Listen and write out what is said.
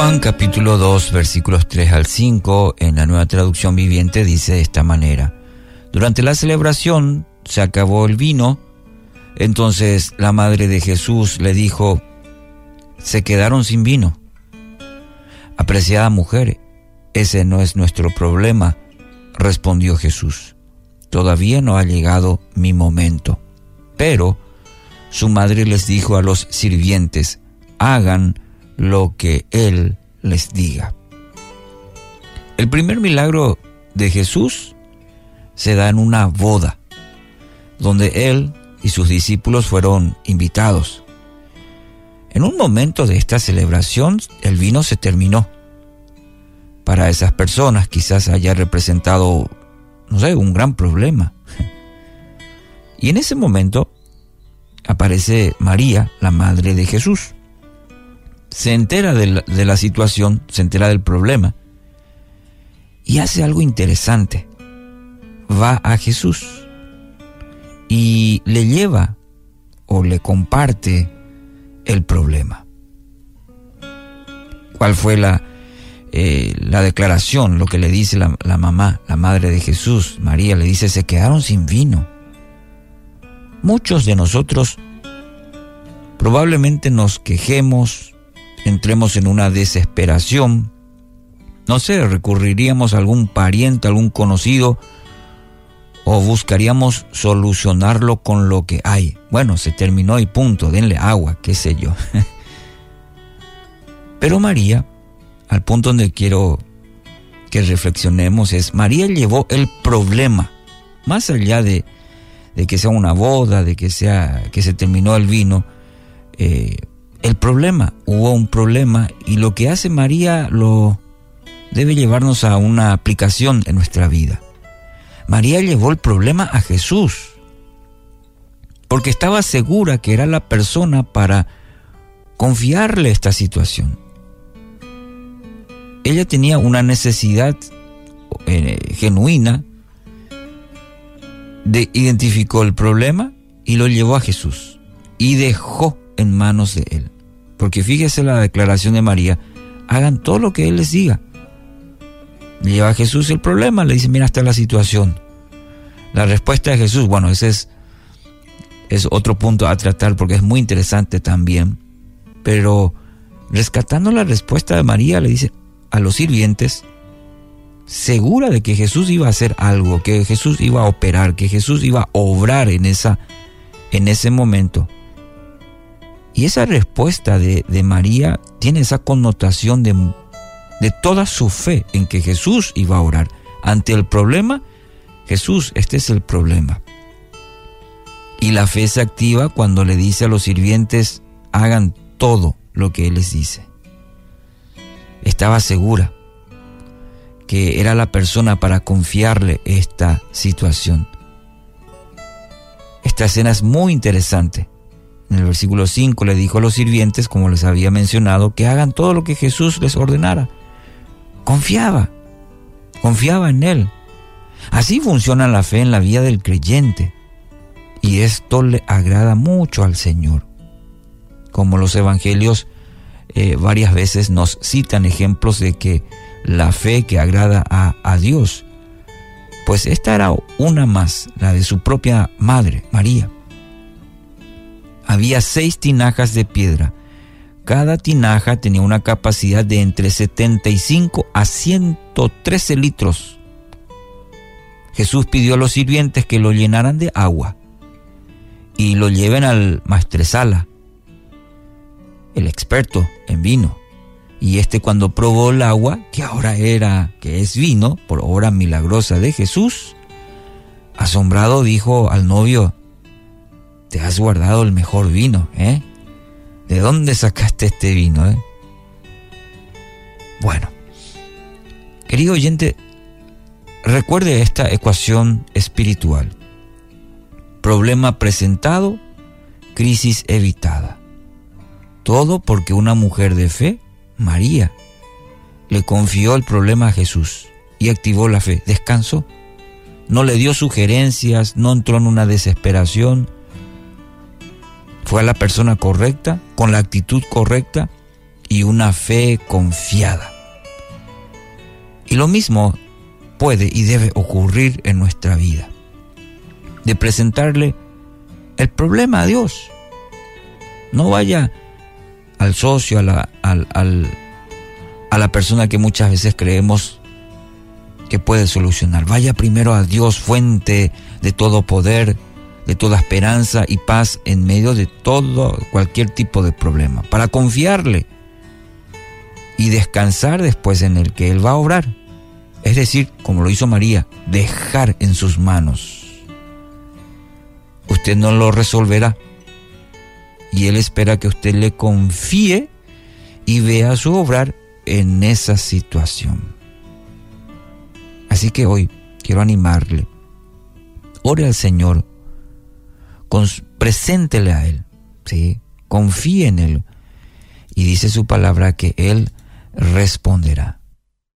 Juan capítulo 2 versículos 3 al 5 en la nueva traducción viviente dice de esta manera. Durante la celebración se acabó el vino, entonces la madre de Jesús le dijo, se quedaron sin vino. Apreciada mujer, ese no es nuestro problema, respondió Jesús. Todavía no ha llegado mi momento. Pero su madre les dijo a los sirvientes, hagan lo que Él les diga. El primer milagro de Jesús se da en una boda, donde Él y sus discípulos fueron invitados. En un momento de esta celebración, el vino se terminó. Para esas personas quizás haya representado, no sé, un gran problema. Y en ese momento aparece María, la madre de Jesús se entera de la, situación, se entera del problema y hace algo interesante. Va a Jesús y le lleva o le comparte el problema. ¿Cuál fue la, eh, la declaración? Lo que le dice la, la mamá, la madre de Jesús, María, le dice, se quedaron sin vino. Muchos de nosotros probablemente nos quejemos, entremos en una desesperación. No sé, recurriríamos a algún pariente, algún conocido, o buscaríamos solucionarlo con lo que hay. Bueno, se terminó y punto, denle agua, qué sé yo. Pero María, al punto donde quiero que reflexionemos es, María llevó el problema, más allá de, que sea una boda, de que sea que se terminó el vino, eh, el problema, hubo un problema y lo que hace María lo debe llevarnos a una aplicación en nuestra vida. María llevó el problema a Jesús porque estaba segura que era la persona para confiarle esta situación. Ella tenía una necesidad eh, genuina, de, identificó el problema y lo llevó a Jesús y dejó en manos de Él. Porque fíjese la declaración de María, hagan todo lo que Él les diga. lleva a Jesús el problema, le dice, mira, está la situación. La respuesta de Jesús, bueno, ese es, es otro punto a tratar porque es muy interesante también. Pero rescatando la respuesta de María, le dice a los sirvientes, segura de que Jesús iba a hacer algo, que Jesús iba a operar, que Jesús iba a obrar en, esa, en ese momento. Y esa respuesta de, María tiene esa connotación de, de toda su fe en que Jesús iba a orar. Ante el problema, Jesús, este es el problema. Y la fe se activa cuando le dice a los sirvientes, hagan todo lo que Él les dice. Estaba segura que era la persona para confiarle esta situación. Esta escena es muy interesante en el versículo 5 le dijo a los sirvientes, como les había mencionado, que hagan todo lo que Jesús les ordenara. Confiaba, confiaba en Él. Así funciona la fe en la vida del creyente. Y esto le agrada mucho al Señor. Como los evangelios eh, varias veces nos citan ejemplos de que la fe que agrada a, a Dios, pues esta era una más, la de su propia madre, María había seis tinajas de piedra. Cada tinaja tenía una capacidad de entre 75 a 113 litros. Jesús pidió a los sirvientes que lo llenaran de agua y lo lleven al maestresala, el experto en vino. Y este cuando probó el agua, que ahora era, que es vino, por obra milagrosa de Jesús, asombrado dijo al novio, te has guardado el mejor vino, ¿eh? ¿De dónde sacaste este vino, eh? Bueno, querido oyente, recuerde esta ecuación espiritual. Problema presentado, crisis evitada. Todo porque una mujer de fe, María, le confió el problema a Jesús y activó la fe. Descansó. No le dio sugerencias, no entró en una desesperación, fue a la persona correcta, con la actitud correcta y una fe confiada. Y lo mismo puede y debe ocurrir en nuestra vida. De presentarle el problema a Dios. No vaya al socio, a la, a la persona que muchas veces creemos que puede solucionar. Vaya primero a Dios, fuente de todo poder, de toda esperanza y paz en medio de todo, cualquier tipo de problema, para confiarle y descansar después en el que Él va a obrar. Es decir, como lo hizo María, dejar en sus manos. Usted no lo resolverá y Él espera que usted le confíe y vea su obrar en esa situación. Así que hoy quiero animarle. Ore al Señor, preséntele a Él, ¿sí? confíe en Él y dice su palabra que Él responderá.